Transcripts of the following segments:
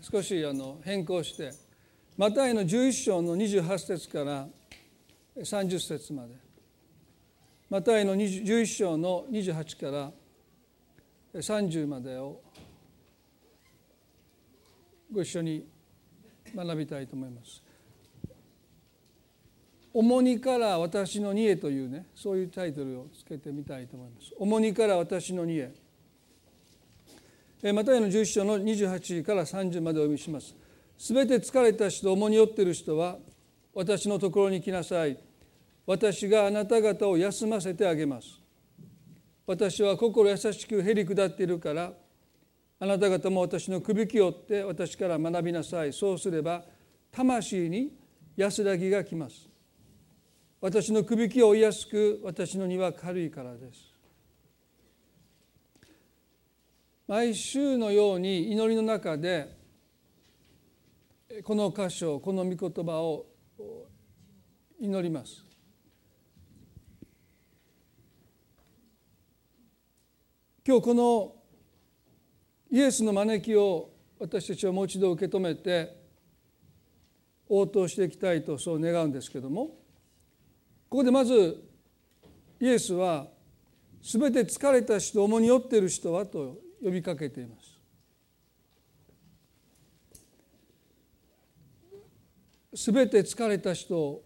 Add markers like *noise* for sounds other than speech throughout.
少しあの変更してマタイの11章の28節から30節までマタイの11章の28から30までをご一緒に学びたいと思います。重荷から私の荷へというねそういうタイトルをつけてみたいと思います。重荷から私の荷へ。マタイの11章の28から30までお読みします。すべて疲れた人重荷負っている人は私のところに来なさい。私があなた方を休ませてあげます。私は心優しくへり下っているからあなた方も私のくびきを追って私から学びなさいそうすれば魂に安らぎがきます私のくびきを追いやすく私の荷は軽いからです毎週のように祈りの中でこの箇所この御言葉を祈ります。今日このイエスの招きを私たちはもう一度受け止めて応答していきたいとそう願うんですけどもここでまずイエスは全て疲れた人重に酔っている人はと呼びかけています。全て疲れた人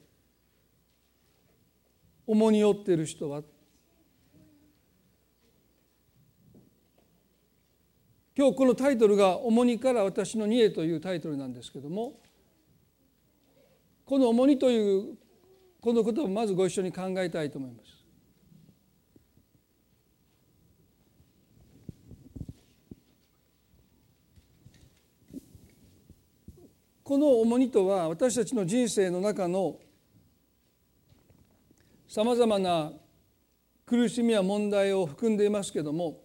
重に酔っている人は今日このタイトルが「重荷から私の荷へ」というタイトルなんですけどもこの「重荷」というこのことをまずご一緒に考えたいと思います。この重荷とは私たちの人生の中のさまざまな苦しみや問題を含んでいますけども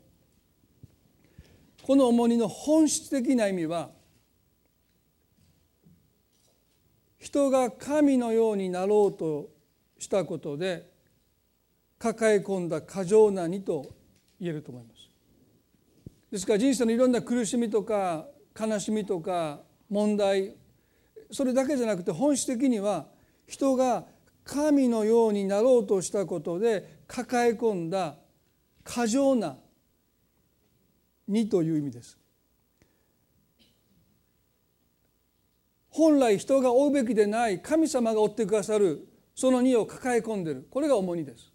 この重荷の本質的な意味は人が神のようになろうとしたことで抱え込んだ過剰な荷と言えると思います。ですから人生のいろんな苦しみとか悲しみとか問題それだけじゃなくて本質的には人が神のようになろうとしたことで抱え込んだ過剰な2という意味です。本来人が負うべきでない神様が追ってくださるその2を抱え込んでる。これが重荷です。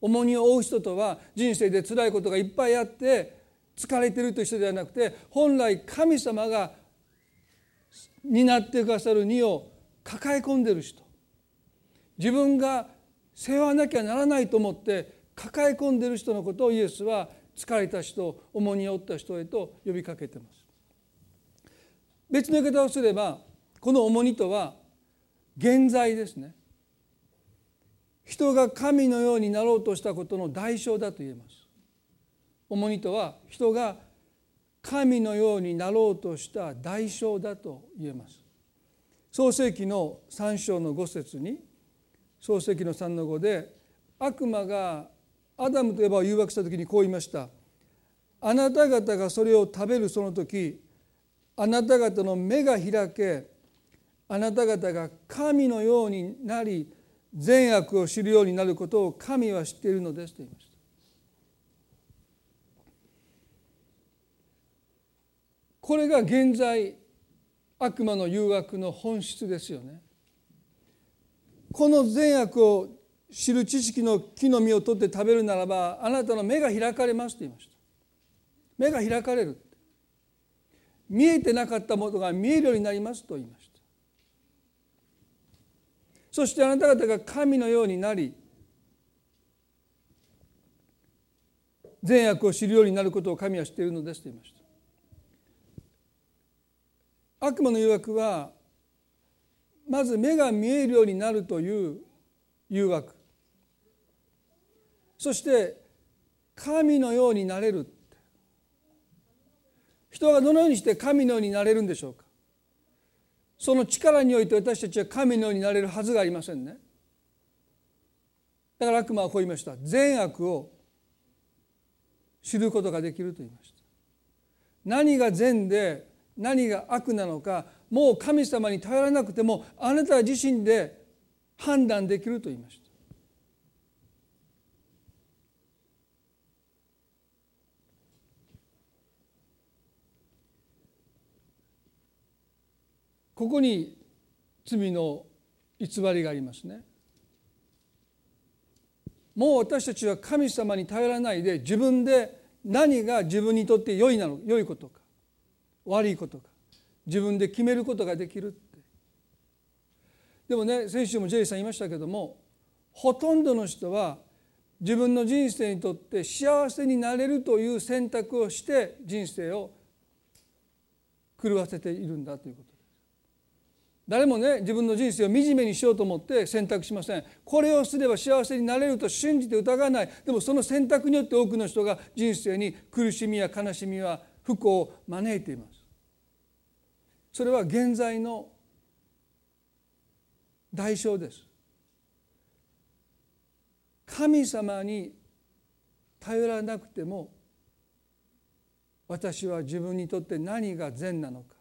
重荷を負う人とは人生で辛いことがいっぱいあって疲れてるという人ではなくて本来神様が担ってくださる荷を抱え込んでる人。自分が背負わなきゃならないと思って抱え込んでる人のことをイエスは疲れた人重荷を負った人へと呼びかけてます。別の言い方をすればこの重荷とは現在ですね。人が神のようになろうとしたことの代償だと言えます。重荷とは人が神のようになろうとした代償だと言えます。創世紀の3章の5節に創世紀の3の5で悪魔がアダムとエバを誘惑した時にこう言いました。あなた方がそれを食べるその時あなた方の目が開けあなた方が神のようになり善悪を知るようになることを神は知っているのですと言いましたこれが現在悪魔の誘惑の本質ですよね。この善悪を知る知識の木の実を取って食べるならばあなたの目が開かれますと言いました。目が開かれる。見えてなかったものが見えるようになりますと言いました。そしてあなた方が神のようになり善悪を知るようになることを神は知っているのですと言いました。悪魔の誘惑はまず目が見えるようになるという誘惑。そして神のようになれる。人がどのようにして神のようになれるんでしょうか。その力において私たちは神のようになれるはずがありませんね。だから悪魔はこう言いました。善悪を知ることができると言いました。何が善で何が悪なのかもう神様に頼らなくてもあなた自身で判断できると言いました。ここに罪の偽りがありますね。もう私たちは神様に頼らないで自分で何が自分にとって良いなの良いことか悪いことか自分で決めることができるって。でもね先週もジェイさん言いましたけどもほとんどの人は自分の人生にとって幸せになれるという選択をして人生を狂わせているんだということ誰もね自分の人生を惨めにしようと思って選択しません。これをすれば幸せになれると信じて疑わない。でもその選択によって多くの人が人生に苦しみや悲しみや不幸を招いています。それは現在の代償です。神様に頼らなくても私は自分にとって何が善なのか。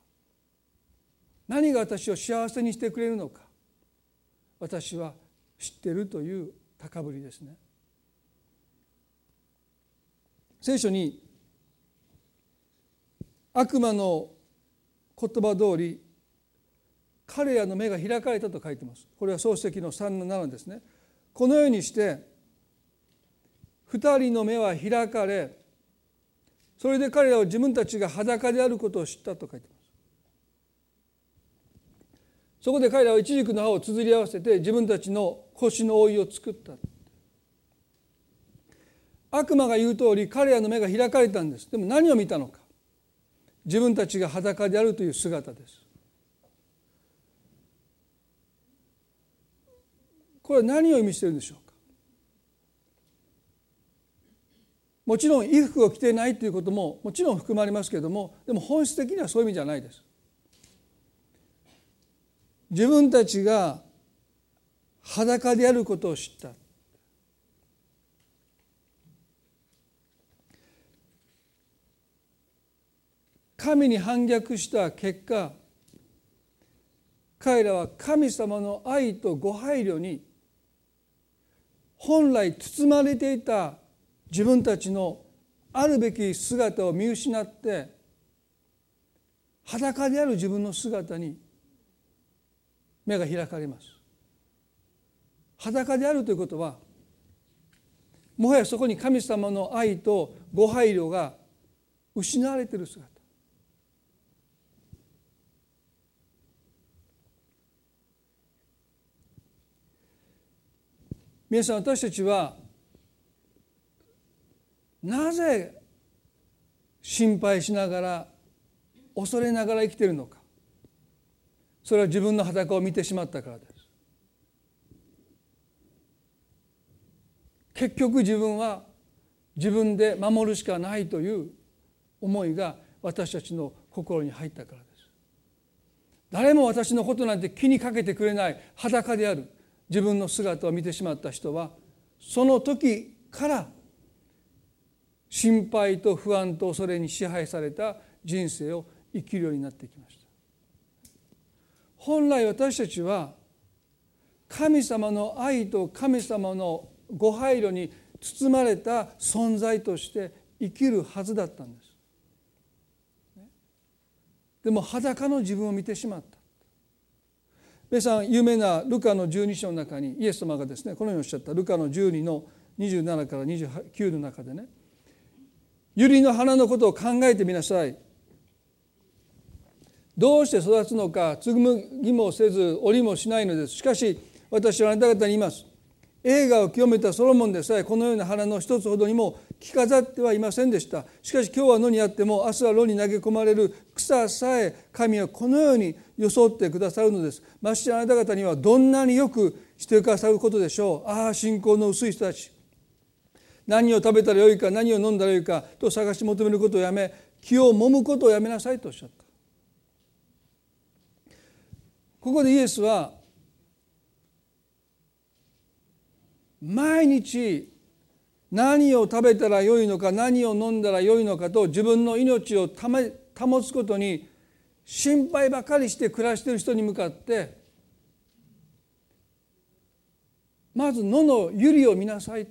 何が私を幸せにしてくれるのか。私は知ってるという高ぶりですね。聖書に悪魔の言葉通り彼らの目が開かれたと書いてます。これは漱石の3の7ですね。このようにして2人の目は開かれそれで彼らは自分たちが裸であることを知ったと書いてます。そこで彼らは一軸の葉を綴り合わせて自分たちの腰の覆いを作った悪魔が言う通り彼らの目が開かれたんですでも何を見たのか自分たちが裸であるという姿です。これは何を意味しているんでしょうか？もちろん衣服を着ていないということももちろん含まれますけれどもでも本質的にはそういう意味じゃないです。自分たちが裸であることを知った。神に反逆した結果彼らは神様の愛とご配慮に本来包まれていた自分たちのあるべき姿を見失って裸である自分の姿に目が開かれます。裸であるということはもはやそこに神様の愛とご配慮が失われている姿。皆さん私たちはなぜ心配しながら恐れながら生きているのか。それは自分の裸を見てしまったからです。結局自分は自分で守るしかないという思いが私たちの心に入ったからです。誰も私のことなんて気にかけてくれない裸である。自分の姿を見てしまった人はその時から心配と不安と恐れに支配された人生を生きるようになってきました本来私たちは神様の愛と神様のご配慮に包まれた存在として生きるはずだったんです。でも裸の自分を見てしまった。皆さん有名なルカの12章の中にイエス様がですねこのようにおっしゃった。ルカの12の27から29の中でね「百合の花のことを考えてみなさい」どうして育つのか継ぎもせず折りもしないのです。しかし私はあなた方に言います。映画を清めたソロモンでさえこのような花の一つほどにも着飾ってはいませんでした。しかし今日は野にあっても明日は炉に投げ込まれる草さえ神はこのように装ってくださるのです。ましてあなた方にはどんなによくしてくださることでしょう。ああ信仰の薄い人たち。何を食べたらよいか何を飲んだらよいかと探し求めることをやめ気を揉むことをやめなさいとおっしゃった。ここでイエスは毎日何を食べたらよいのか何を飲んだらよいのかと自分の命を保つことに心配ばかりして暮らしている人に向かってまず野の百合を見なさい。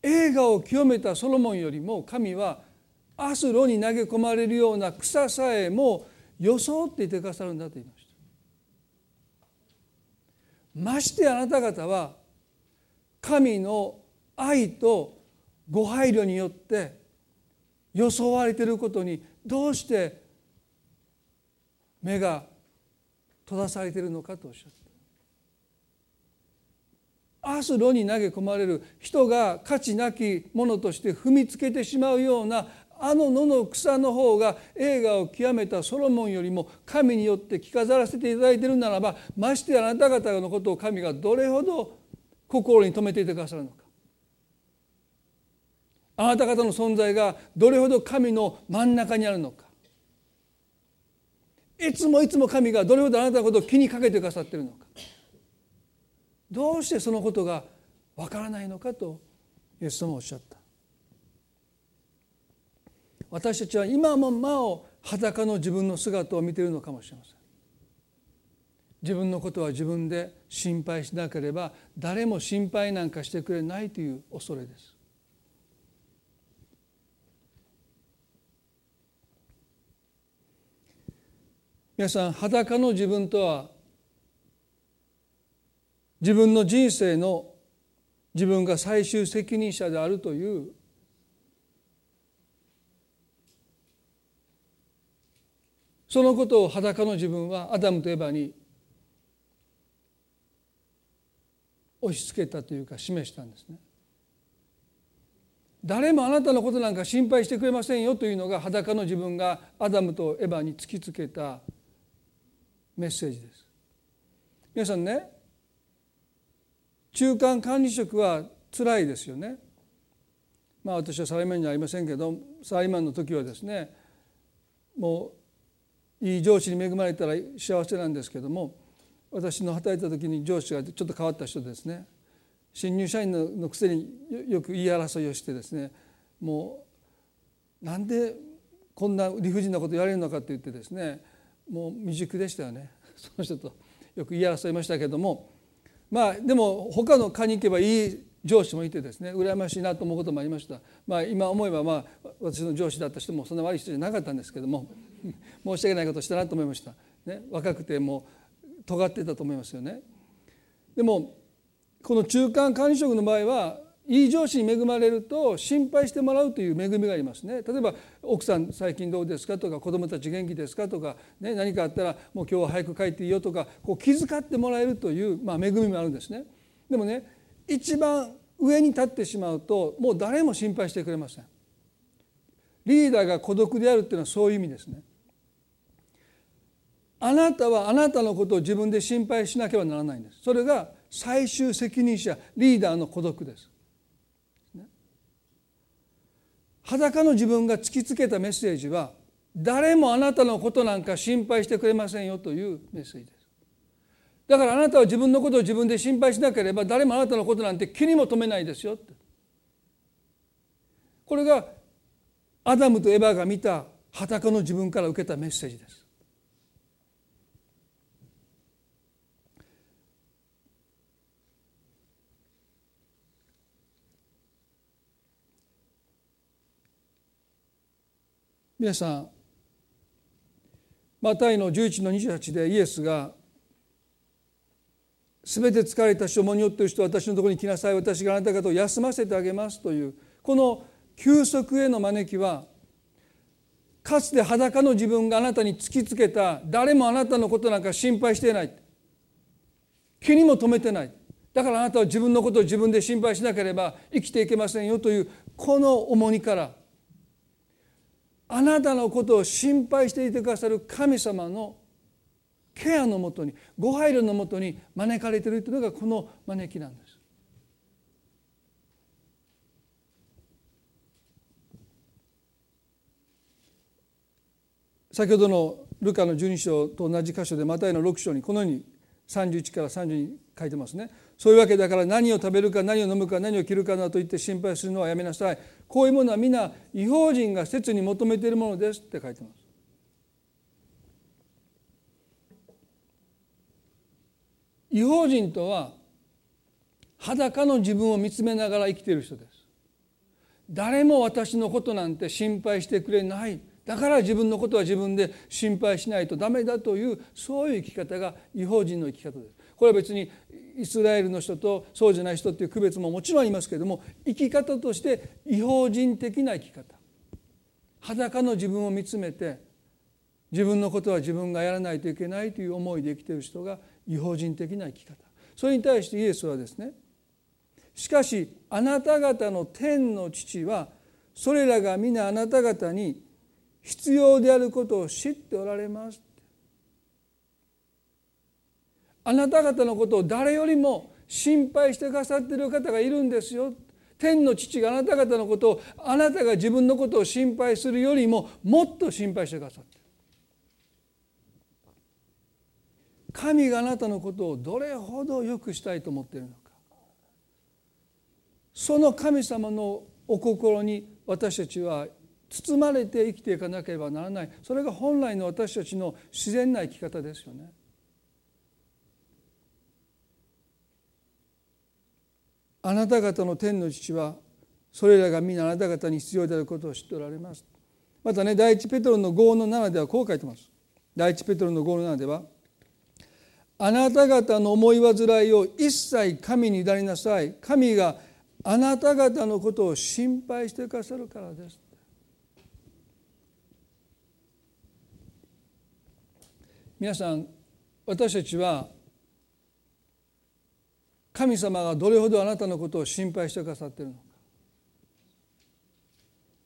映画を清めたソロモンよりも神は明日炉に投げ込まれるような草さえも装っていてくださるんだと言いました。ましてあなた方は神の愛とご配慮によって装われていることにどうして目が閉ざされているのかとおっしゃった。明日炉に投げ込まれる人が価値なきものとして踏みつけてしまうようなあの野の草の方が映画を極めたソロモンよりも神によって着飾らせていただいているならばましてあなた方のことを神がどれほど心に留めていてくださるのか。あなた方の存在がどれほど神の真ん中にあるのか。いつもいつも神がどれほどあなたのことを気にかけてくださっているのか。どうしてそのことがわからないのかとイエス様はおっしゃった。私たちは今もなお裸の自分の姿を見ているのかもしれません。自分のことは自分で心配しなければ誰も心配なんかしてくれないという恐れです。皆さん裸の自分とは自分の人生の自分が最終責任者であるというそのことを裸の自分はアダムとエバに押し付けたというか示したんですね。誰もあなたのことなんか心配してくれませんよというのが裸の自分がアダムとエバに突きつけたメッセージです。皆さんね中間管理職は辛いですよね。まあ私はサラリーマンじゃありませんけどサラリーマンの時はですねもういい上司に恵まれたら幸せなんですけども私の働いた時に上司がちょっと変わった人ですね。新入社員のくせによく言い争いをしてですね。もうなんでこんな理不尽なこと言われるのかって言ってですね。もう未熟でしたよね。*laughs* その人とよく言い争いましたけども。まあでも他の科に行けばいい上司もいてですね。羨ましいなと思うこともありました。まあ今思えばまあ私の上司だった人もそんな悪い人じゃなかったんですけども。*laughs* 申し訳ないことをしたなと思いました、ね、若くても尖ってたと思いますよね。でもこの中間管理職の場合はいい上司に恵まれると心配してもらうという恵みがありますね。例えば奥さん最近どうですかとか子供たち元気ですかとか、ね、何かあったらもう今日は早く帰っていいよとかこう気遣ってもらえるという、まあ、恵みもあるんですね。でもね一番上に立ってしまうともう誰も心配してくれません。リーダーが孤独であるっていうのはそういう意味ですね。あなたはあなたのことを自分で心配しなければならないんです。それが最終責任者リーダーの孤独です。裸の自分が突きつけたメッセージは誰もあなたのことなんか心配してくれませんよというメッセージです。だからあなたは自分のことを自分で心配しなければ誰もあなたのことなんて気にも留めないですよって。これがアダムとエバが見た裸の自分から受けたメッセージです。皆さんマタイの11の28でイエスが「すべて疲れたし重によっている人私のところに来なさい。私があなた方を休ませてあげます」というこの休息への招きはかつて裸の自分があなたに突きつけた誰もあなたのことなんか心配していない。気にも留めてない。だからあなたは自分のことを自分で心配しなければ生きていけませんよというこの重荷からあなたのことを心配していてくださる神様のケアのもとにご配慮のもとに招かれているというのがこの招きなんです。先ほどのルカの12章と同じ箇所でマタイの6章にこのように31から30に書いてますね。そういうわけだから何を食べるか何を飲むか何を着るかなと言って心配するのはやめなさい。こういうものは皆違法人が切に求めているものですって書いてます。違法人とは裸の自分を見つめながら生きている人です。誰も私のことなんて心配してくれない。だから自分のことは自分で心配しないとダメだというそういう生き方が違法人の生き方です。これは別にイスラエルの人とそうじゃない人っていう区別ももちろんありますけれども生き方として違法人的な生き方。裸の自分を見つめて自分のことは自分がやらないといけないという思いで生きている人が違法人的な生き方。それに対してイエスはですねしかしあなた方の天の父はそれらが皆あなた方に必要であることを知っておられます。あなた方のことを誰よりも心配してくださってる方がいるんですよ。天の父があなた方のことをあなたが自分のことを心配するよりももっと心配してくださってる。神があなたのことをどれほど良くしたいと思っているのか。その神様のお心に私たちは包まれて生きていかなければならない。それが本来の私たちの自然な生き方ですよね。あなた方の天の父はそれらが皆あなた方に必要であることを知っておられます。またね第一ペトロの5の7ではこう書いてます。第一ペトロの5の7ではあなた方の思い煩いを一切神に委ねなさい神があなた方のことを心配してくださるからです皆さん私たちは神様がどれほどあなたのことを心配してくださってるのか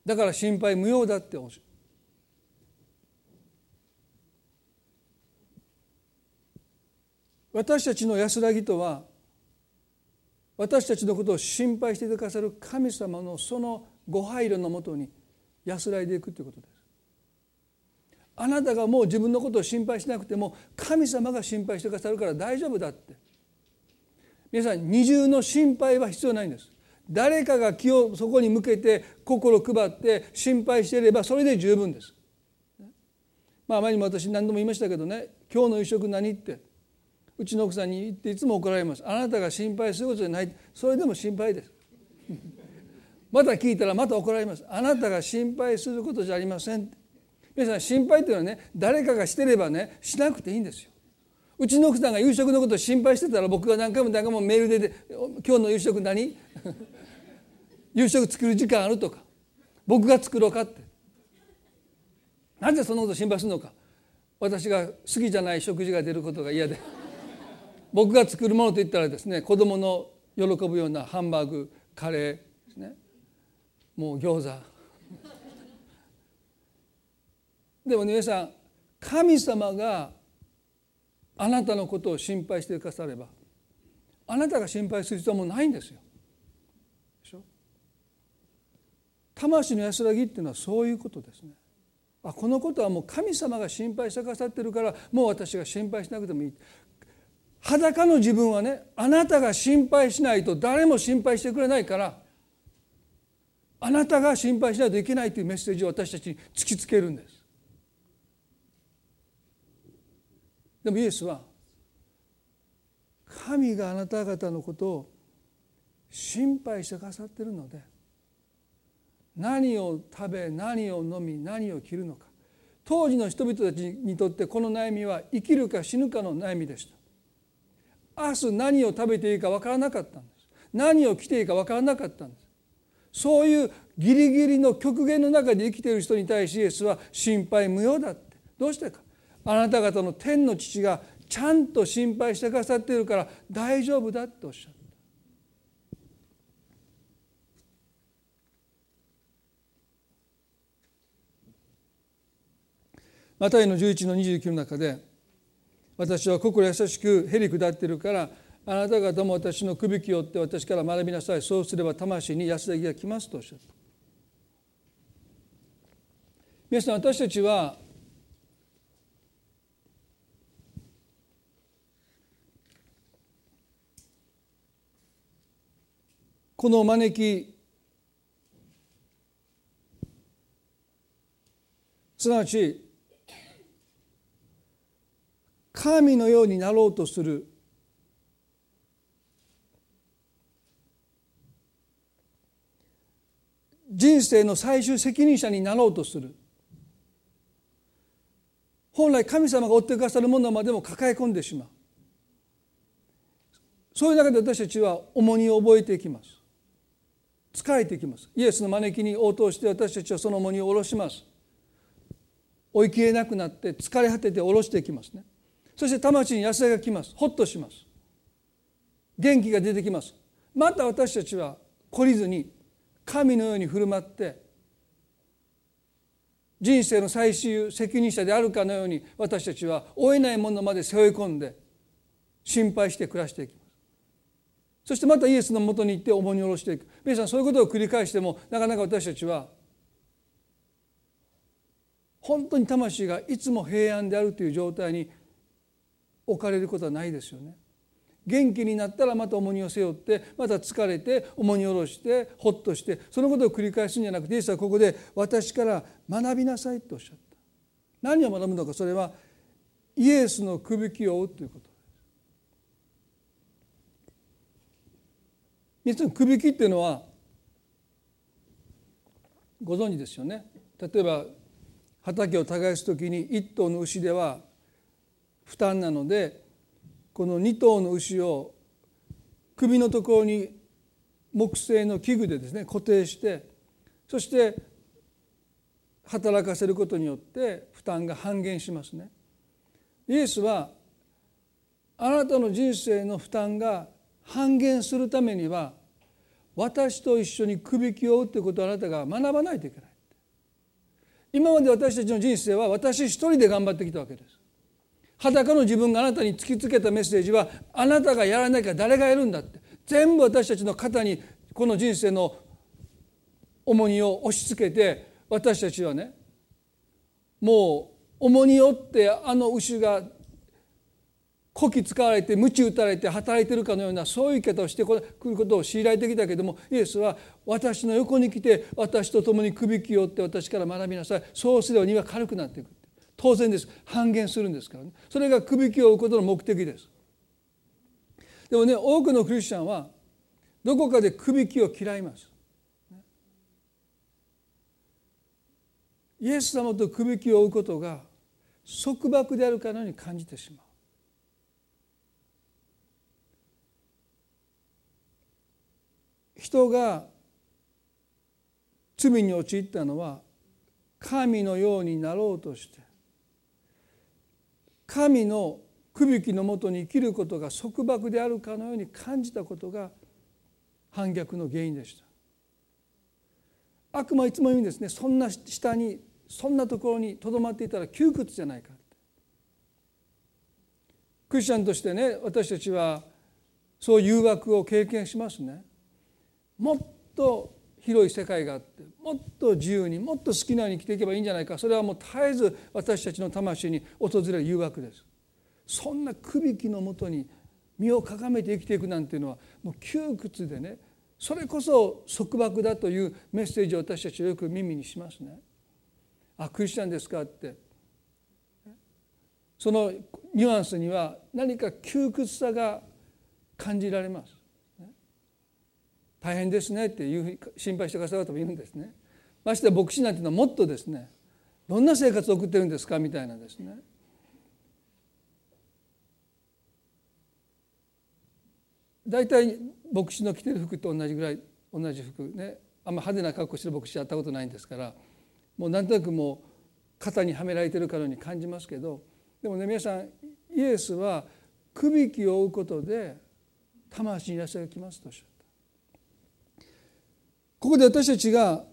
だから心配無用だっておっしゃ私たちの安らぎとは私たちのことを心配してくださる神様のそのご配慮のもとに安らいでいくということです。あなたがもう自分のことを心配しなくても神様が心配してくださるから大丈夫だって皆さん二重の心配は必要ないんです。誰かが気をそこに向けて心を配って心配していればそれで十分です。まあ前にも私何度も言いましたけどね今日の夕食何ってうちの奥さんに言っていつも怒られます。あなたが心配することじゃない。それでも心配です。*laughs* また聞いたらまた怒られます。あなたが心配することじゃありません皆さん心配というのはね誰かがしてればねしなくていいんですよ。うちの奥さんが夕食のことを心配してたら僕が何回も何回もメールで「今日の夕食何 *laughs* 夕食作る時間ある?」とか「僕が作ろうか」ってなぜそのこと心配するのか私が好きじゃない食事が出ることが嫌で *laughs* 僕が作るものといったらですね子供の喜ぶようなハンバーグカレーですね。もう餃子。*laughs* でも、ね、皆さん神様があなたのことを心配してくださればあなたが心配する必要はもうないんですよ。でしょ？魂の安らぎっていうのはそういうことですね。あこのことはもう神様が心配してくださってるからもう私が心配しなくてもいい裸の自分はねあなたが心配しないと誰も心配してくれないからあなたが心配しないといけないというメッセージを私たちに突きつけるんですでもイエスは神があなた方のことを心配してくださってるので何を食べ何を飲み何を着るのか。当時の人々たちにとってこの悩みは生きるか死ぬかの悩みでした。明日何を食べていいか分からなかったんです。何を着ていいか分からなかったんです。そういうギリギリの極限の中で生きている人に対しイエスは心配無用だって。どうしてか。あなた方の天の父がちゃんと心配してくださっているから大丈夫だっておっしゃった。マタイの11の29の中で私は心優しくへり下っているからあなた方も私の首きをって私から学びなさい。そうすれば魂に安らぎが来ますとおっしゃった。皆さん私たちはこの招きすなわち神のようになろうとする人生の最終責任者になろうとする。本来神様が追ってくださるものまでも抱え込んでしまう。そういう中で私たちは重荷を覚えていきます。疲れていきます。イエスの招きに応答して私たちはその重荷を下ろします。追いきれなくなって疲れ果てて下ろしていきますね。そして魂に安らがきます。ほっとします。元気が出てきます。また私たちは懲りずに神のように振る舞って人生の最終責任者であるかのように私たちは負えないものまで背負い込んで心配して暮らしていきます。そしてまたイエスのもとに行って重荷を下ろしていく。皆さんそういうことを繰り返してもなかなか私たちは本当に魂がいつも平安であるという状態に置かれることはないですよね。元気になったらまた重荷を背負ってまた疲れて重荷を下ろしてほっとしてそのことを繰り返すんじゃなくてイエスはここで私から学びなさいとおっしゃった。何を学ぶのか。それはイエスのくびきを追うということ。です。くびきっていうのはご存知ですよね。例えば畑を耕す時に一頭の牛では負担なのでこの2頭の牛を首のところに木製の器具でですね固定してそして働かせることによって負担が半減しますね。イエスはあなたの人生の負担が半減するためには私と一緒にくびきを負うということをあなたが学ばないといけない。今まで私たちの人生は私一人で頑張ってきたわけです。裸の自分があなたに突きつけたメッセージはあなたがやらなきゃ誰がやるんだって全部私たちの肩にこの人生の重荷を押し付けて私たちはねもう重荷を負ってあの牛がこき使われて鞭打たれて働いてるかのようなそういう生き方をしてくることを強いられてきたけどもイエスは私の横に来て私と共にくびきをって私から学びなさい。そうすれば荷は軽くなっていく当然です。半減するんですからね。それがくびきを負うことの目的です。でもね多くのクリスチャンはどこかでくびきを嫌います。イエス様とくびきを負うことが束縛であるかのように感じてしまう。人が罪に陥ったのは神のようになろうとして神のくびきのもとに生きることが束縛であるかのように感じたことが反逆の原因でした。悪魔いつも言うんですねそんな下にそんなところにとどまっていたら窮屈じゃないかクリスチャンとしてね私たちはそう誘惑を経験しますね。もっと広い世界があってもっと自由にもっと好きなように生きていけばいいんじゃないかそれはもう絶えず私たちの魂に訪れる誘惑ですそんなくびきのもとに身をかがめて生きていくなんていうのはもう窮屈でねそれこそ束縛だというメッセージを私たちはよく耳にしますね。あクリスチャンですかってそのニュアンスには何か窮屈さが感じられます。大変ですねっていう心配してくださる方もいるんですね。まして牧師なんていうのはもっとですねどんな生活を送ってるんですかみたいなですね。大体牧師の着てる服と同じぐらい同じ服ねあんま派手な格好してる牧師やったことないんですからもうなんとなくもう肩にはめられてるかのように感じますけどでもね皆さんイエスはくびきを負うことで魂にいらっしゃるきますとおっしゃる。ここで私たちが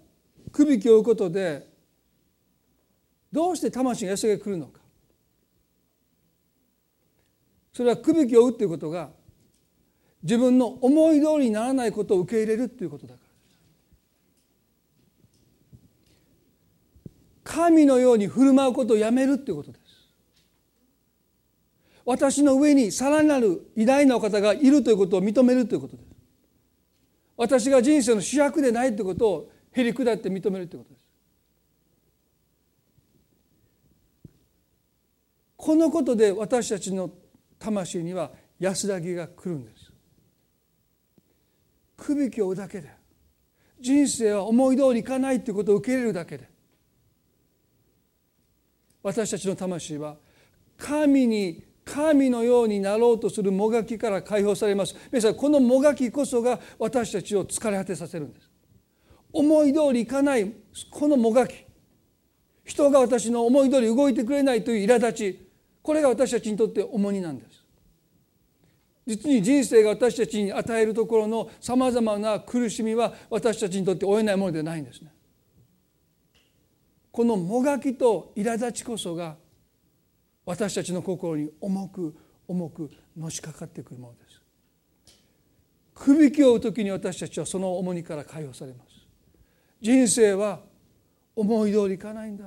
くびきを負うことでどうして魂が安らぎが来るのか。それはくびきを負うということが自分の思い通りにならないことを受け入れるということだから。神のように振る舞うことをやめるということです。私の上にさらなる偉大なお方がいるということを認めるということです。私が人生の主役でないということをへり下って認めるということです。このことで私たちの魂には安らぎが来るんです。首きを追うだけで人生は思い通りいかないということを受け入れるだけで私たちの魂は神に神のようになろうとするもがきから解放されます。皆さんこのもがきこそが私たちを疲れ果てさせるんです。思い通りいかないこのもがき。人が私の思い通り動いてくれないという苛立ち。これが私たちにとって重荷なんです。実に人生が私たちに与えるところのさまざまな苦しみは私たちにとって負えないものではないんですね。このもがきと苛立ちこそが私たちの心に重く重くのしかかってくるものです。くびきを追う時に私たちはその重荷から解放されます。人生は思い通りいかないんだ。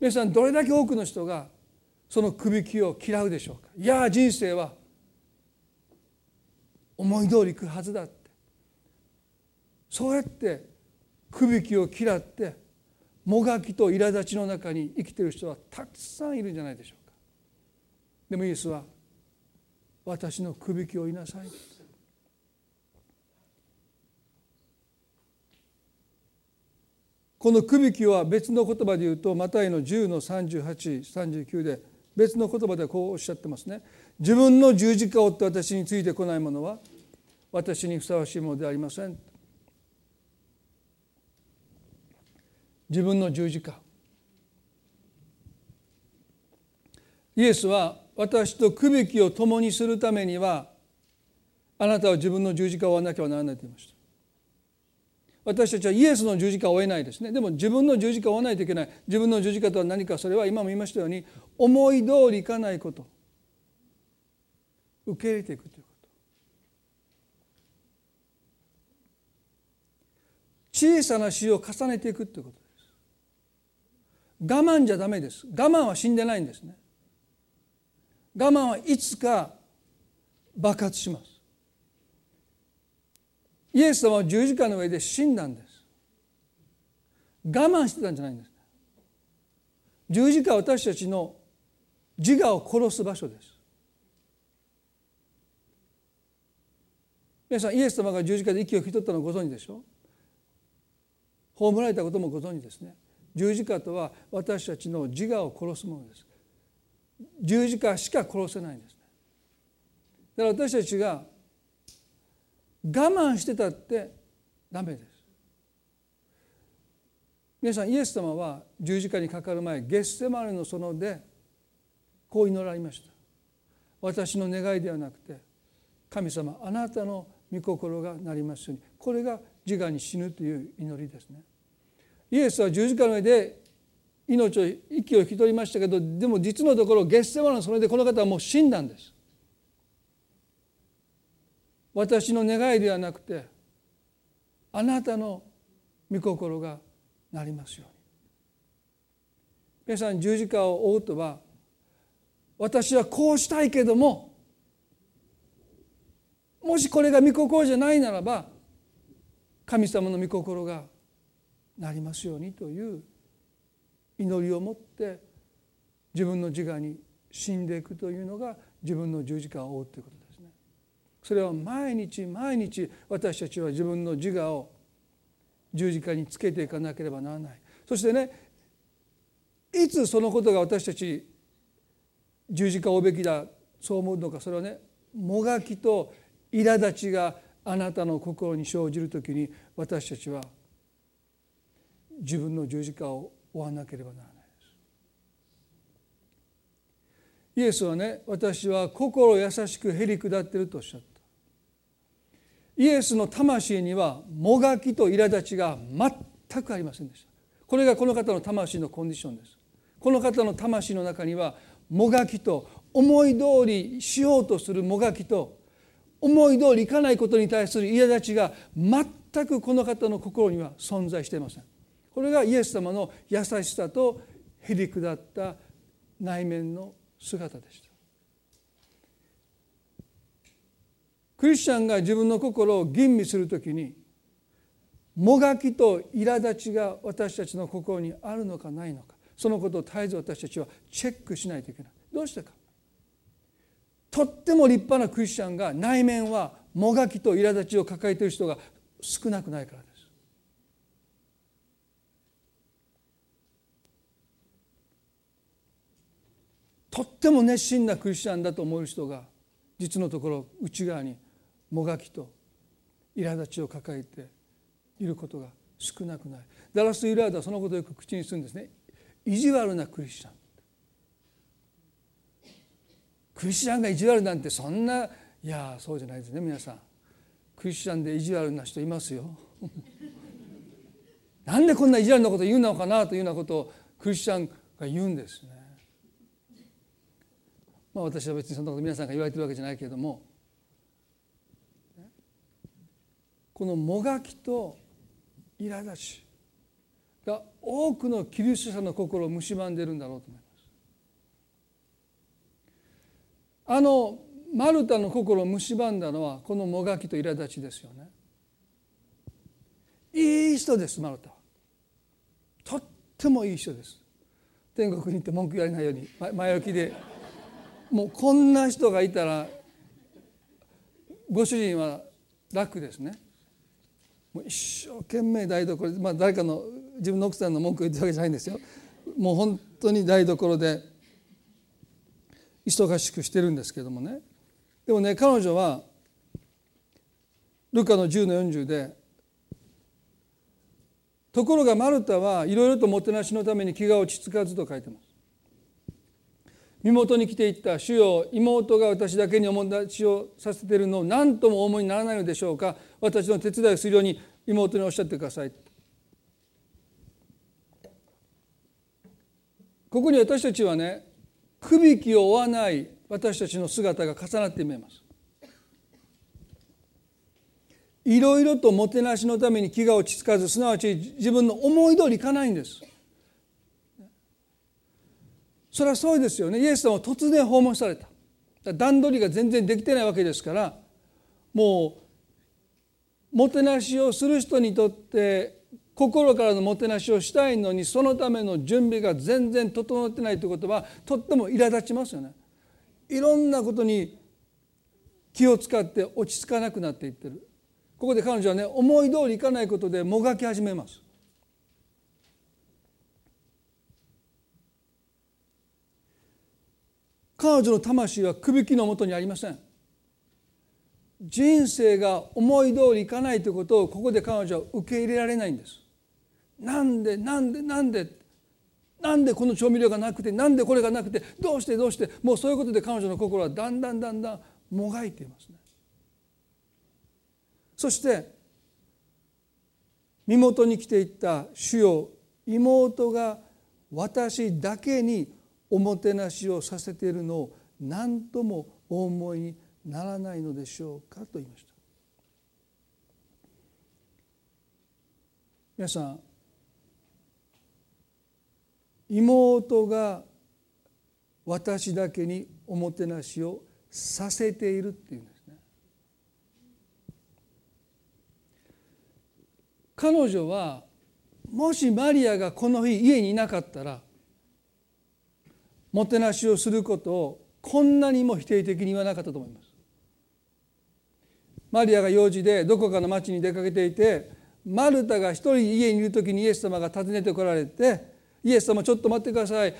皆さんどれだけ多くの人がそのくびきを嫌うでしょうか。いや人生は思い通りいくはずだって。そうやってくびきを嫌ってもがきと苛立ちの中に生きている人はたくさんいるんじゃないでしょうか。でもイエスは私のくびきを言いなさい。このくびきは別の言葉で言うとマタイの10の3839で別の言葉でこうおっしゃってますね。自分の十字架を追って私についてこないものは私にふさわしいものではありません。自分の十字架。イエスは私と区別を共にするためにはあなたは自分の十字架を追わなきゃならないと言いました。私たちはイエスの十字架を追えないですね。でも自分の十字架を追わないといけない。自分の十字架とは何かそれは今も言いましたように思い通りいかないこと。受け入れていくということ。小さな死を重ねていくということ。我慢じゃダメです。我慢は死んでないんですね。我慢はいつか爆発します。イエス様は十字架の上で死んだんです。我慢してたんじゃないんです十字架は私たちの自我を殺す場所です。皆さんイエス様が十字架で息を引き取ったのをご存知でしょう？葬られたこともご存知ですね。十字架とは私たちの自我を殺すものです。十字架しか殺せないんですね。だから私たちが我慢してたってダメです。皆さんイエス様は十字架にかかる前ゲッセマネの園でこう祈られました。私の願いではなくて神様あなたの御心がなりますように。これが自我に死ぬという祈りですね。イエスは十字架の上で命を息を引き取りましたけどでも実のところゲッセマのそれでこの方はもう死んだんです。私の願いではなくてあなたの御心がなりますように。皆さん十字架を追うとは私はこうしたいけどももしこれが御心じゃないならば神様の御心がなりますようにという祈りを持って自分の自我に死んでいくというのが自分の十字架を追うということですね。それは毎日毎日私たちは自分の自我を十字架につけていかなければならない。そしてねいつそのことが私たち十字架を追うべきだそう思うのかそれはねもがきと苛立ちがあなたの心に生じる時に私たちは自分の十字架を追わなければならないです。イエスはね私は心優しくへり下っているとおっしゃった。イエスの魂にはもがきと苛立ちが全くありませんでした。これがこの方の魂のコンディションです。この方の魂の中にはもがきと思い通りしようとするもがきと思い通りいかないことに対する苛立ちが全くこの方の心には存在していません。これがイエス様の優しさとへり下った内面の姿でした。クリスチャンが自分の心を吟味するときにもがきと苛立ちが私たちの心にあるのかないのかそのことを絶えず私たちはチェックしないといけない。どうしてか。とっても立派なクリスチャンが内面はもがきと苛立ちを抱えている人が少なくないからです。とっても熱心なクリスチャンだと思う人が実のところ内側にもがきと苛立ちを抱えていることが少なくない。ダラス・イラードはそのことをよく口にするんですね。意地悪なクリスチャン。クリスチャンが意地悪なんてそんないやそうじゃないですね皆さん。クリスチャンで意地悪な人いますよ。*laughs* なんでこんな意地悪なこと言うのかなというようなことをクリスチャンが言うんですね。まあ私は別にそんなこと皆さんが言われてるわけじゃないけれどもこのもがきと苛立ちが多くのキリスト者の心を蝕んでるんだろうと思います。あのマルタの心を蝕んだのはこのもがきと苛立ちですよね。いい人ですマルタは。とってもいい人です。天国に行って文句言われないように前置きでもうこんな人がいたらご主人は楽ですね。もう一生懸命台所で、まあ、誰かの自分の奥さんの文句を言ってるわけじゃないんですよ。もう本当に台所で忙しくしてるんですけどもねでもね彼女はルカの10の40でところがマルタはいろいろともてなしのために気が落ち着かずと書いてます。身元に来ていった主よ妹が私だけにおもなしをさせているのを何ともお思いにならないのでしょうか。私の手伝いをするように妹におっしゃってください。ここに私たちはねくびきを負わない私たちの姿が重なって見えます。いろいろともてなしのために気が落ち着かずすなわち自分の思い通りいかないんです。それはそうですよね。イエス様は突然訪問された。段取りが全然できてないわけですからもうもてなしをする人にとって心からのもてなしをしたいのにそのための準備が全然整ってないということはとっても苛立ちますよね。いろんなことに気を使って落ち着かなくなっていってる。ここで彼女はね思い通りいかないことでもがき始めます。彼女の魂はくびきのもとにありません。人生が思い通りいかないということをここで彼女は受け入れられないんです。なんでなんでなんでなんでこの調味料がなくてなんでこれがなくてどうしてどうしてもうそういうことで彼女の心はだんだんだんだんもがいていますね。そして身元に来ていった主よ妹が私だけにおもてなしをさせているのを何ともお思いにならないのでしょうかと言いました。皆さん妹が私だけにおもてなしをさせているっていうんですね。彼女はもしマリアがこの日家にいなかったらもてなしをすることをこんなにも否定的に言わなかったと思います。マリアが用事でどこかの町に出かけていてマルタが一人家にいる時にイエス様が訪ねてこられて「イエス様ちょっと待ってください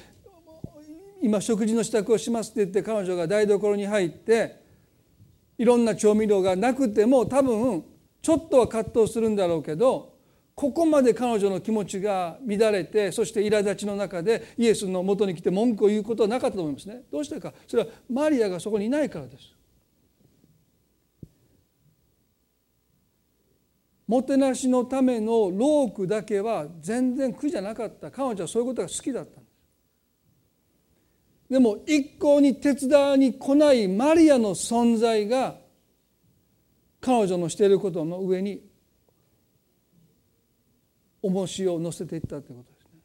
今食事の支度をします」って言って彼女が台所に入っていろんな調味料がなくても多分ちょっとは葛藤するんだろうけどここまで彼女の気持ちが乱れてそして苛立ちの中でイエスのもとに来て文句を言うことはなかったと思いますね。どうしてか。それはマリアがそこにいないからです。もてなしのための労苦だけは全然苦じゃなかった。彼女はそういうことが好きだったんです。でも一向に手伝いに来ないマリアの存在が彼女のしていることの上に重しを乗せていったということですね。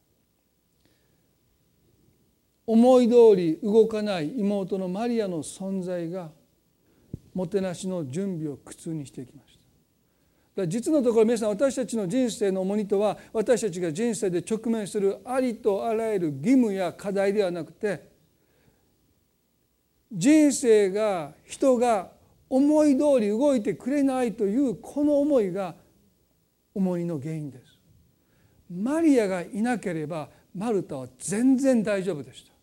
思い通り動かない妹のマリアの存在がもてなしの準備を苦痛にしていきました実のところ皆さん私たちの人生の重荷とは私たちが人生で直面するありとあらゆる義務や課題ではなくて人生が人が思い通り動いてくれないというこの思いが重荷の原因ですマリアがいなければマルタは全然大丈夫でした。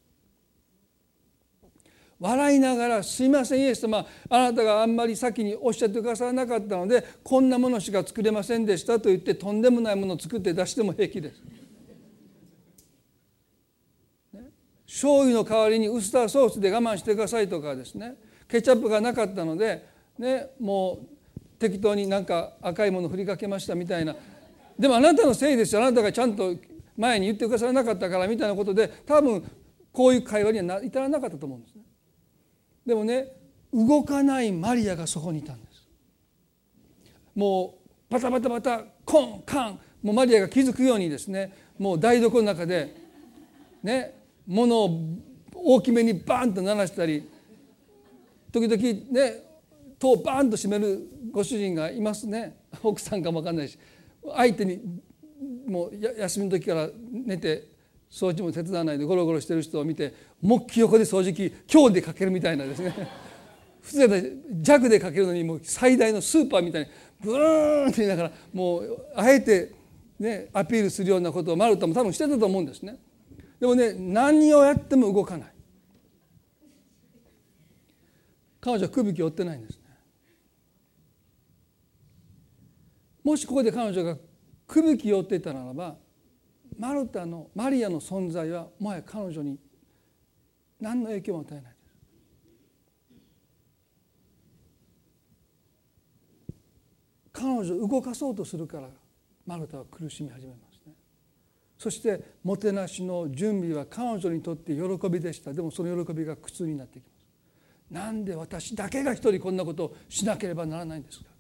笑いながら「すいませんイエス様あなたがあんまり先におっしゃってくださらなかったのでこんなものしか作れませんでした」と言ってとんでもないものを作って出しても平気です。醤油の代わりにウスターソースで我慢してくださいとかですね。ケチャップがなかったので、ね、もう適当になんか赤いもの振りかけましたみたいな。でもあなたのせいですよあなたがちゃんと前に言ってくださらなかったからみたいなことで多分こういう会話には至らなかったと思うんですね。でもね動かないマリアがそこにいたんです。もうバタバタバタコンカンもうマリアが気づくようにですねもう台所の中でね物を大きめにバーンと鳴らしたり時々ね戸をバーンと閉めるご主人がいますね奥さんかも分かんないし相手にもう休みの時から寝て掃除も手伝わないでゴロゴロしてる人を見てもっき横で掃除機強でかけるみたいなですね。*laughs* 普通だったら弱でかけるのにもう最大のスーパーみたいにブーンって言いながらもうあえてねアピールするようなことをマルタも多分してたと思うんですね。でもね何をやっても動かない。彼女は首き負ってないんですね。もしここで彼女が首き負っていたならばマルタのマリアの存在はもはや彼女に何の影響も与えないです。彼女を動かそうとするからマルタは苦しみ始めますそしてもてなしの準備は彼女にとって喜びでした。でもその喜びが苦痛になってきます。なんで私だけが一人こんなことをしなければならないんですか？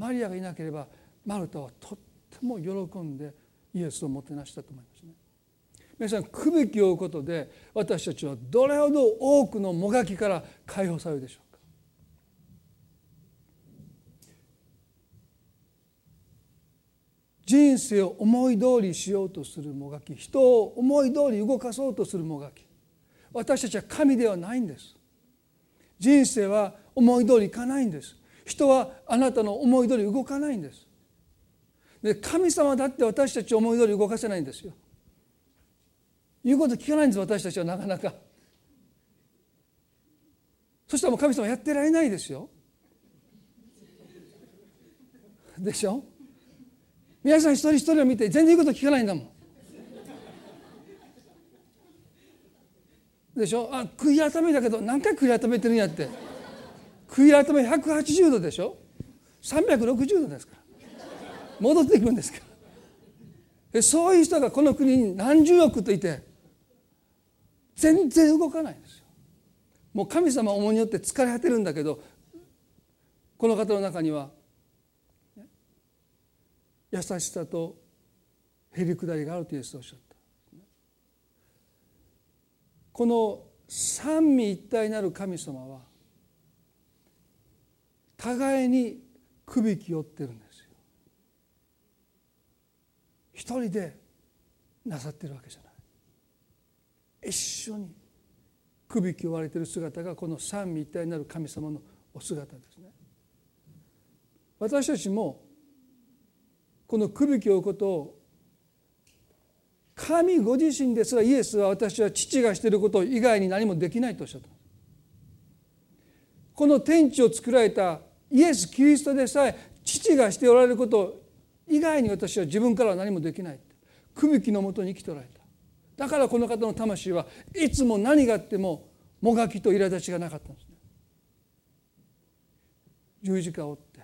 マリアがいなければマルタはとっても喜んでイエスをもてなしたと思いますね。皆さん区別を負うことで私たちはどれほど多くのもがきから解放されるでしょうか。人生を思い通りしようとするもがき人を思い通り動かそうとするもがき。私たちは神ではないんです。人生は思い通りいかないんです。人はあなたの思い通り動かないんです。で神様だって私たちを思い通り動かせないんですよ。言うこと聞かないんです私たちはなかなか。そしたらもう神様やってられないですよ。でしょ？皆さん一人一人を見て全然言うこと聞かないんだもん。でしょ？あ悔い改めだけど何回悔い改めてるんやって。悔い改め180度でしょ？360度ですから。戻ってくるんですから。そういう人がこの国に何十億といて全然動かないんですよ。もう神様重によって疲れ果てるんだけどこの方の中には優しさとへりくだりがあるとイエスおっしゃった。この三位一体なる神様は互いにくびき寄ってるんですよ。一人でなさってるわけじゃない。一緒にくびき追われてる姿がこの三位一体になる神様のお姿ですね。私たちもこのくびきを負うことを神ご自身ですらイエスは私は父がしていること以外に何もできないとおっしゃったこの天地を作られたイエス・キリストでさえ父がしておられること以外に私は自分からは何もできない。くびきのもとに生きておられた。だからこの方の魂はいつも何があってももがきと苛立ちがなかったんですね。十字架を追って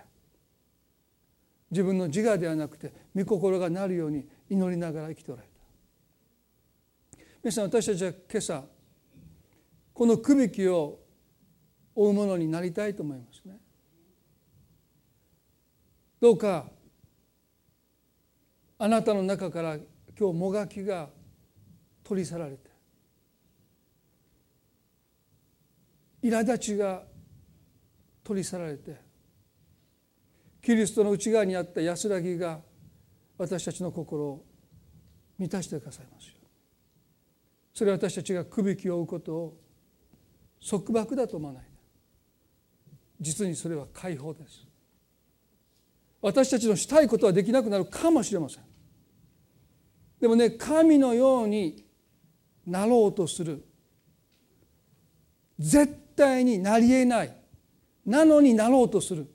自分の自我ではなくて御心がなるように祈りながら生きておられた。皆さん私たちは今朝このくびきを追うものになりたいと思います。どうかあなたの中から今日もがきが取り去られて苛立ちが取り去られてキリストの内側にあった安らぎが私たちの心を満たしてくださいますよそれは私たちがくびきを負うことを束縛だと思わない実にそれは解放です。私たちのしたいことはできなくなるかもしれません。でもね神のようになろうとする。絶対になりえない。なのになろうとする。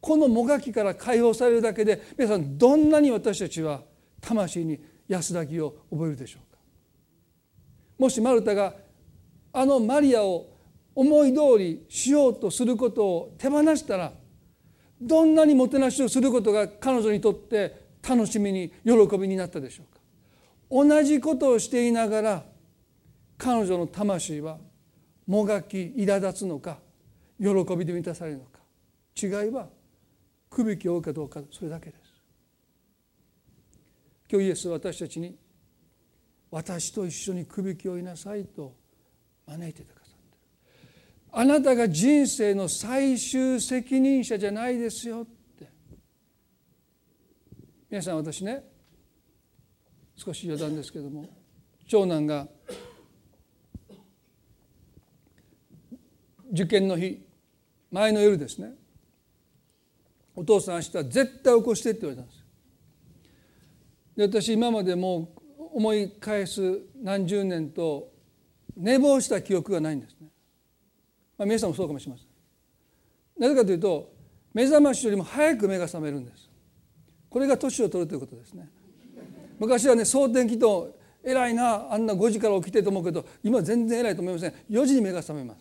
このもがきから解放されるだけで皆さんどんなに私たちは魂に安らぎを覚えるでしょうか。もしマルタがあのマリアを思い通りしようとすることを手放したらどんなにもてなしをすることが彼女にとって楽しみに喜びになったでしょうか。同じことをしていながら彼女の魂はもがき苛立つのか喜びで満たされるのか。違いはくびきを負うかどうかそれだけです。今日イエスは私たちに私と一緒にくびきを負いなさいと招いてくださってあなたが人生の最終責任者じゃないですよって。皆さん私ね少し余談ですけども長男が受験の日前の夜ですねお父さん明日絶対起こしてって言われたんです。で私今までもう思い返す何十年と寝坊した記憶がないんです、まあ、皆さんもそうかもしれません。なぜかというと目覚ましよりも早く目が覚めるんです。これが年を取るということですね。昔はね蒼天祈祷偉いなあんな5時から起きてと思うけど今全然偉いと思いません。4時に目が覚めます。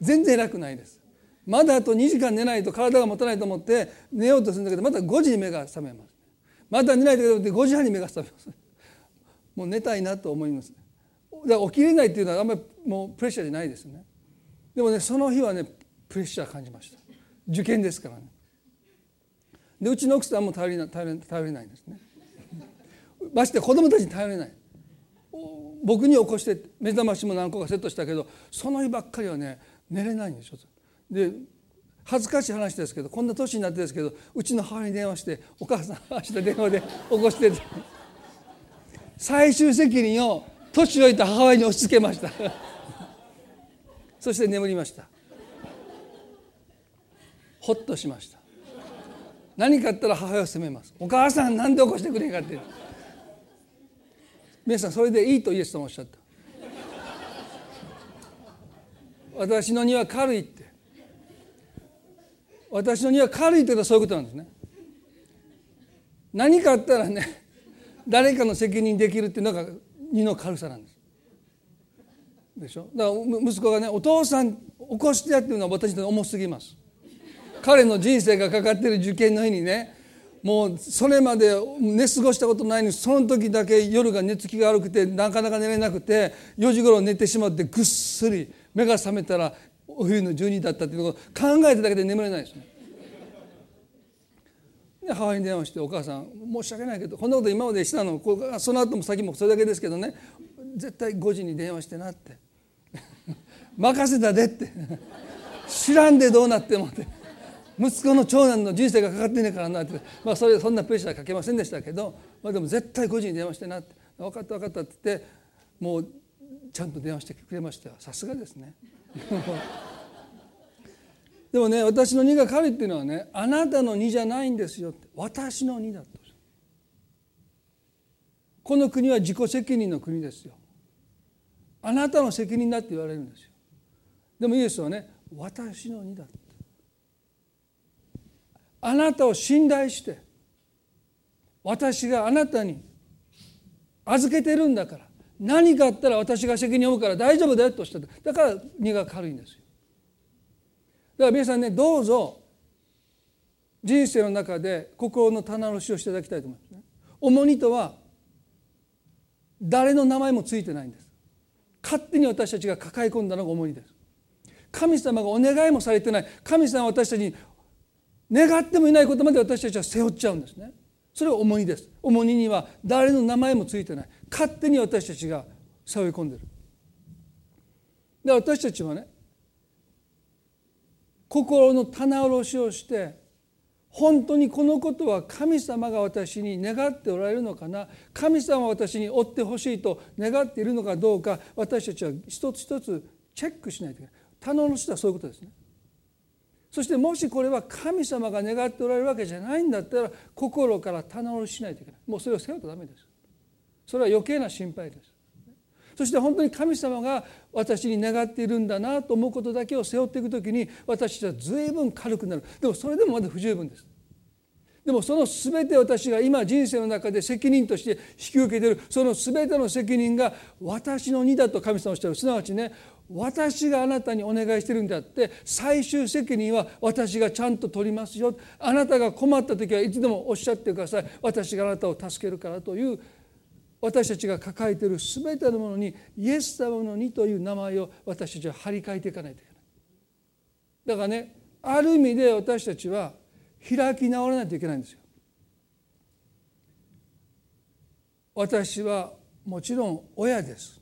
全然偉くないです。まだあと2時間寝ないと体が持たないと思って寝ようとするんだけどまた5時に目が覚めます。また寝ないと思って5時半に目が覚めます。もう寝たいなと思います。だから起きれないっていうのはあんまりもうプレッシャーじゃないですね。でもねその日はねプレッシャー感じました。受験ですからね。でうちの奥さんも頼りな頼れ頼れないんですね。まして子供たちに頼れない。僕に起こして目覚ましも何個かセットしたけどその日ばっかりはね寝れないんですよ。で恥ずかしい話ですけどこんな年になってですけどうちの母に電話して「お母さん明日電話で *laughs* 起こして」最終責任を年老いた母親に押し付けました。そして眠りました。ほっとしました。何かあったら母親を責めます。お母さんなんで起こしてくれんかって。皆さんそれでいいとイエス様おっしゃった。私の荷は軽いって。私の荷は軽いというのはそういうことなんですね。何かあったらね誰かの責任できるっていうのが荷の軽さなんです。でしょ？だから息子がねお父さん起こしてやってるのは私にと重すぎます。彼の人生がかかってる受験の日にねもうそれまで寝過ごしたことないのにその時だけ夜が寝つきが悪くてなかなか寝れなくて4時頃寝てしまってぐっすり目が覚めたらお昼の12時だったっていうのを考えただけで眠れないですね。で母親に電話して「お母さん申し訳ないけどこんなこと今までしたの？その後も先もそれだけですけどね絶対5時に電話してな」って「任せたで」って「知らんでどうなっても」って。息子の長男の人生がかかってんねんからなって、まあ、それそんなプレッシャーかけませんでしたけど、まあ、でも絶対5時に電話してなって「分かった分かった」って言ってもうちゃんと電話してくれましたさすがですね。*laughs* でもね私の荷が軽いっていうのはねあなたの荷じゃないんですよって。私の荷だとこの国は自己責任の国ですよ。あなたの責任だって言われるんですよ。でもイエスはね私の荷だって。あなたを信頼して私があなたに預けてるんだから何かあったら私が責任を負うから大丈夫だよとおっしゃっただから荷が軽いんですよ。だから皆さんねどうぞ人生の中で心の棚卸しをしていただきたいと思いますね。重荷とは誰の名前もついてないんです。勝手に私たちが抱え込んだのが重荷です。神様がお願いもされてない。神様は私たちに願ってもいないことまで私たちは背負っちゃうんですね。それは重荷です。重荷には誰の名前もついてない。勝手に私たちが背負い込んでる。で私たちはね心の棚卸しをして本当にこのことは神様が私に願っておられるのかな？神様は私に追ってほしいと願っているのかどうか私たちは一つ一つチェックしないといけない。棚卸しはそういうことですね。そしてもしこれは神様が願っておられるわけじゃないんだったら心から棚卸ししないといけない。もうそれを背負うとダメです。それは余計な心配です。そして本当に神様が私に願っているんだなと思うことだけを背負っていく時に私は随分軽くなる。でもそれでもまだ不十分です。でもその全て私が今人生の中で責任として引き受けているその全ての責任が私の荷だと神様おっしゃる。すなわちね私があなたにお願いしてるんであって最終責任は私がちゃんと取りますよ。あなたが困った時はいつでもおっしゃってください。私があなたを助けるからという私たちが抱えている全てのものにイエス様の2という名前を私たちは張り替えていかないといけない。だからねある意味で私たちは開き直らないといけないんですよ。私はもちろん親です。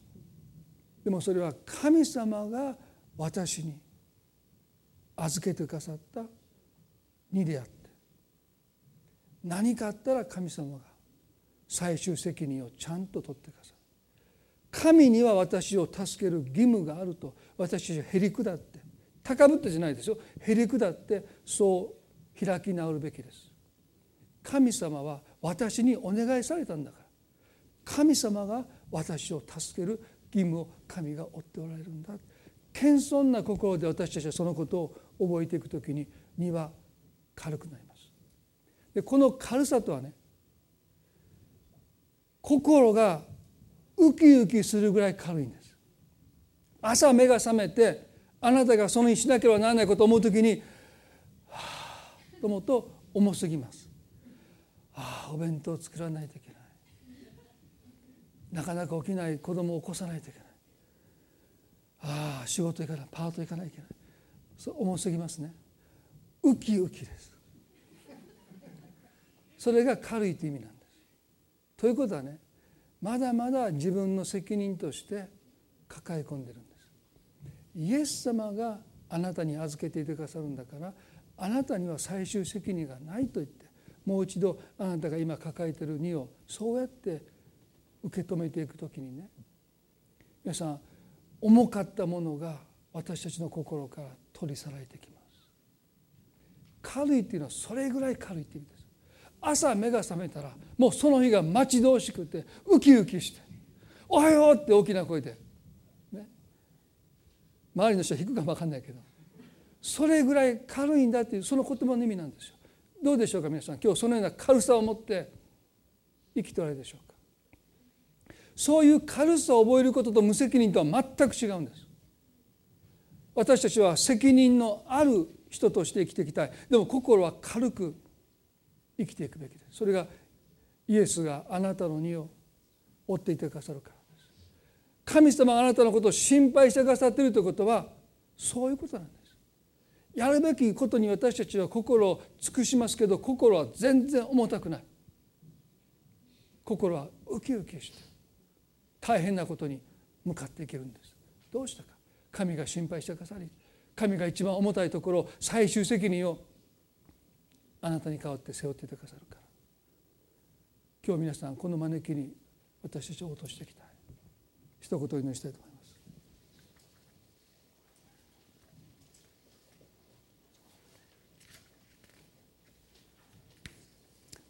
でもそれは神様が私に預けてくださった2であって。何かあったら神様が最終責任をちゃんと取ってください。神には私を助ける義務があると私たちはへりくだって。高ぶってじゃないですよ。へりくだってそう開き直るべきです。神様は私にお願いされたんだから。神様が私を助ける義務を神が負っておられるんだ。謙遜な心で私たちはそのことを覚えていくときに荷は軽くなります。でこの軽さとはね心がウキウキするぐらい軽いんです。朝目が覚めてあなたがその日しなければならないことを思う時にはあと思うと重すぎます。ああお弁当作らないといけない。なかなか起きない子供を起こさないといけない。ああ仕事行かないパート行かないといけない。そう重すぎますね。ウキウキです。それが軽いという意味なんです。ということはねまだまだ自分の責任として抱え込んでるんです。イエス様があなたに預けていてくださるんだからあなたには最終責任がないと言ってもう一度あなたが今抱えている荷をそうやって受け止めていく時にね皆さん重かったものが私たちの心から取り去られてきます。軽いっていうのはそれぐらい軽いって意味です。朝目が覚めたらもうその日が待ち遠しくてウキウキして「おはよう!」って大きな声で、ね、周りの人は引くかも分かんないけどそれぐらい軽いんだっていうその言葉の意味なんですよ。どうでしょうか皆さん今日そのような軽さを持って生きておられるでしょうかそういう軽さを覚えることと無責任とは全く違うんです私たちは責任のある人として生きていきたいでも心は軽く生きていくべきです。それがイエスがあなたの荷を追っていてくださるからです。神様があなたのことを心配してくださっているということはそういうことなんです。やるべきことに私たちは心を尽くしますけど心は全然重たくない。心はウキウキして大変なことに向かっていけるんです。どうしたか。神が心配してくださり神が一番重たいところ最終責任をあなたに代わって背負っていてくださるから。今日皆さんこの招きに私たちを落としていきたい。一言お祈りしたいと思います。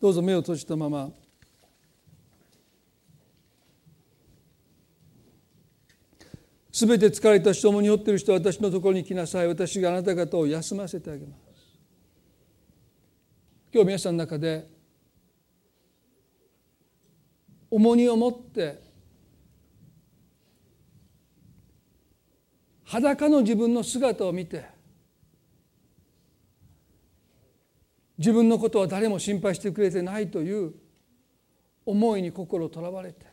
どうぞ目を閉じたまま。すべて疲れたし共に酔っている人は私のところに来なさい。私があなた方を休ませてあげます。今日皆さんの中で重荷を持って裸の自分の姿を見て自分のことは誰も心配してくれてないという思いに心をとらわれて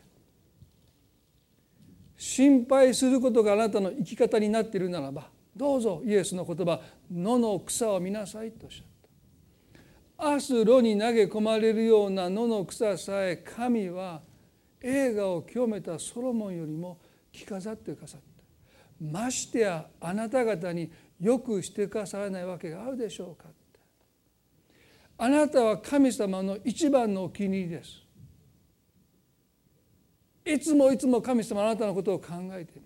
心配することがあなたの生き方になっているならばどうぞイエスの言葉「野の草を見なさい」とおっしゃる。アスロに投げ込まれるような野の草さえ神は映画を清めたソロモンよりも着飾ってくださった。ましてやあなた方によくしてくださらないわけがあるでしょうかあなたは神様の一番のお気に入りです。いつもいつも神様あなたのことを考えています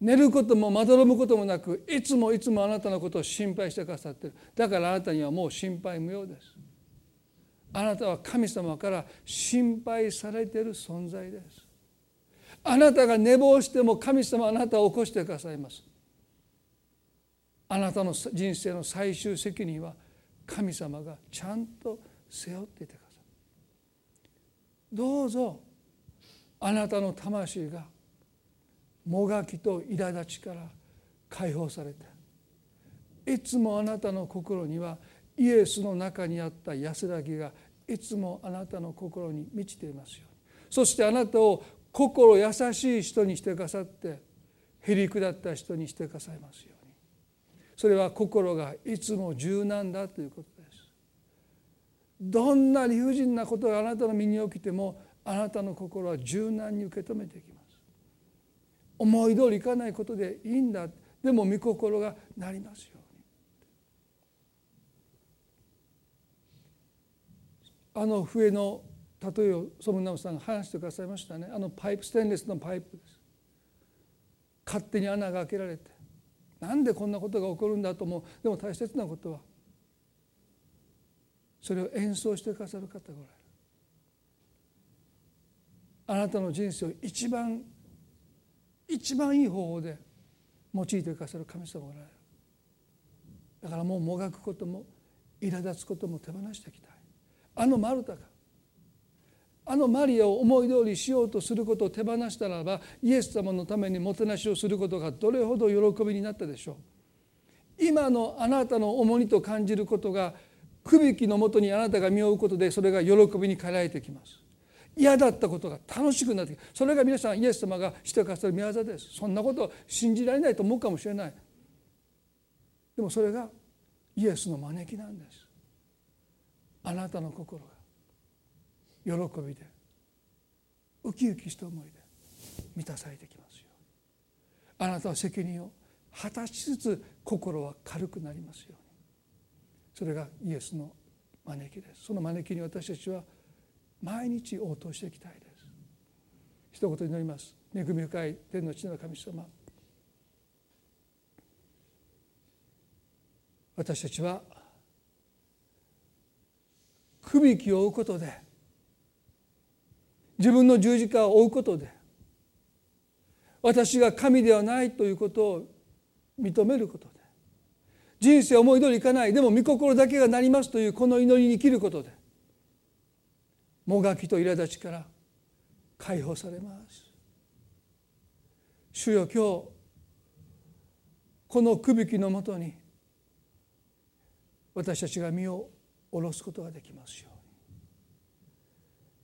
寝ることもまどろむこともなくいつもいつもあなたのことを心配してくださっている。だからあなたにはもう心配無用です。あなたは神様から心配されている存在です。あなたが寝坊しても神様あなたを起こしてくださいます。あなたの人生の最終責任は神様がちゃんと背負っていてください。どうぞあなたの魂がもがきと苛立ちから解放されていつもあなたの心にはイエスの中にあった安らぎがいつもあなたの心に満ちていますように。そしてあなたを心優しい人にしてくださってへりくだった人にしてくださいますように。それは心がいつも柔軟だということです。どんな理不尽なことがあなたの身に起きてもあなたの心は柔軟に受け止めていき思い通りいかないことでいいんだ。でも御心がなりますよあの笛の例えをソムナムさんが話してくださいましたね。あのパイプステンレスのパイプです。勝手に穴が開けられて。なんでこんなことが起こるんだと思う。でも大切なことはそれを演奏してくださる方がおられる。あなたの人生を一番一番いい方法で用いてくださる神様がおられる。だからもうもがくことも苛立つことも手放していきたい。あのマルタがあのマリアを思い通りしようとすることを手放したならばイエス様のためにもてなしをすることがどれほど喜びになったでしょう。今のあなたの重荷と感じることがくびきのもとにあなたが身を置くことでそれが喜びに変えられてきます。嫌だったことが楽しくなってそれが皆さんイエス様がしてくださる宮業です。そんなこと信じられないと思うかもしれない。でもそれがイエスの招きなんです。あなたの心が喜びでウキウキした思いで満たされてきますよ。あなたは責任を果たしつつ心は軽くなりますように。それがイエスの招きです。その招きに私たちは毎日応答していきたいです。一言祈ります。恵み深い天の地の神様。私たちはくびきを追うことで自分の十字架を追うことで私が神ではないということを認めることで人生思い通りいかないでも御心だけがなりますというこの祈りに生きることでもがきと苛立ちから解放されます。主よ今日このくびきのもとに私たちが身を下ろすことができますよ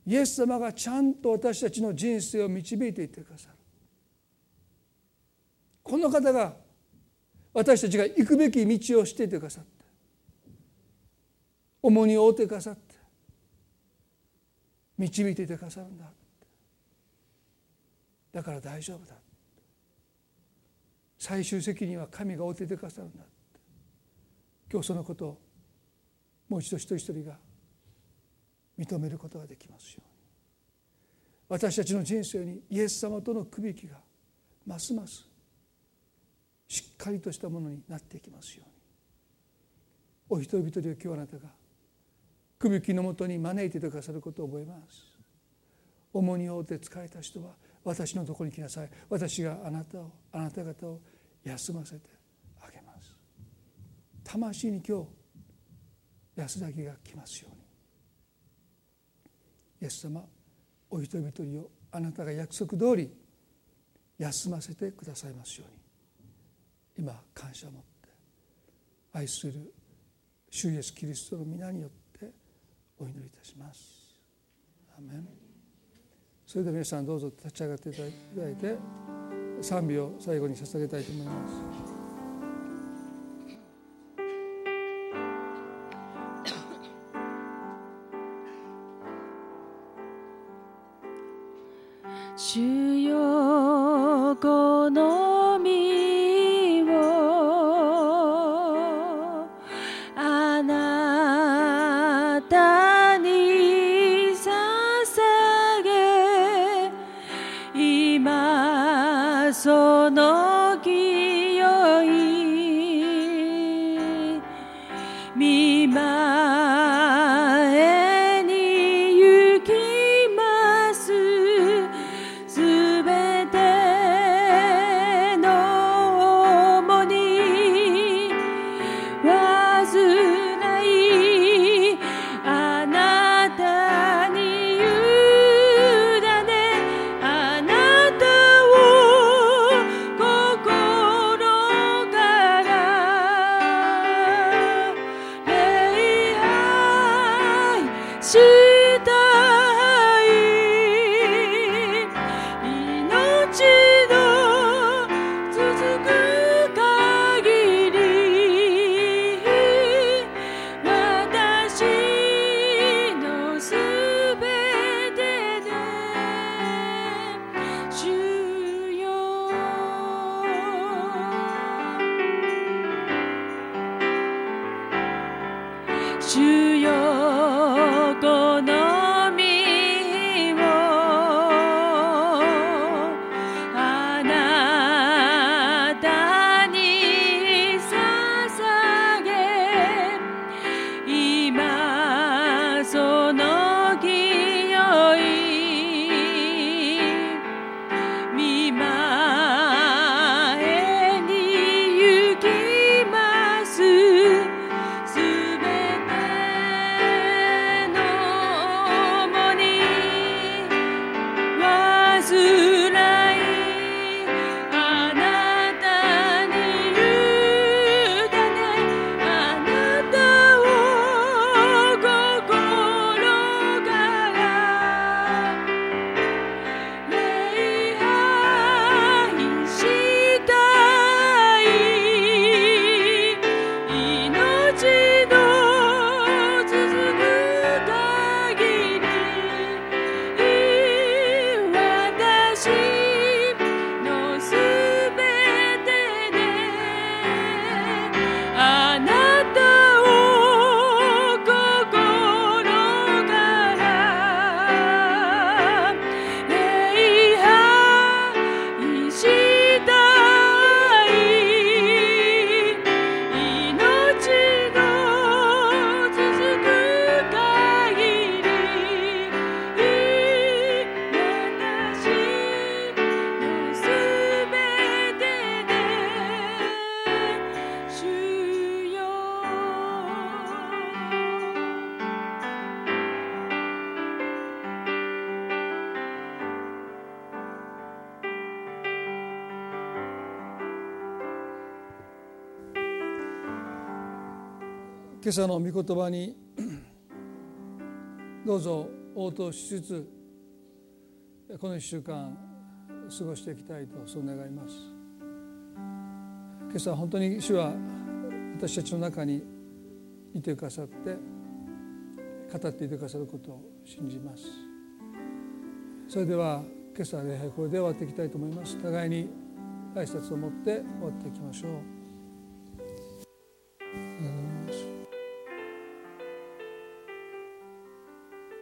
うに。イエス様がちゃんと私たちの人生を導いていってくださる。この方が私たちが行くべき道をしていてくださって重荷を負ってくださって導いていてくださるんだ。だから大丈夫だ。最終責任は神が負っていてくださるんだ。今日そのことをもう一度一人一人が認めることができますように。私たちの人生にイエス様とのくびきがますますしっかりとしたものになっていきますように。お一人一人を今日あなたがくびきのもとに招いてくださることを覚えます。重荷を負って疲れた人は私のところに来なさい。私があなたをあなた方を休ませてあげます。魂に今日安らぎが来ますように。イエス様お人一人をあなたが約束通り休ませてくださいますように。今感謝を持って愛する主イエスキリストの皆によってお祈りいたします。アメンそれでは皆さんどうぞ立ち上がっていただいて賛美を最後に捧げたいと思います。その清い今朝の御言葉に *clears throat* どうぞ応答しつつこの1週間過ごしていきたいとそう願います。今朝本当に主は私たちの中にいてくださって語っていてくださることを信じます。それでは今朝礼拝これで終わっていきたいと思います。互いに挨拶を持って終わっていきましょう。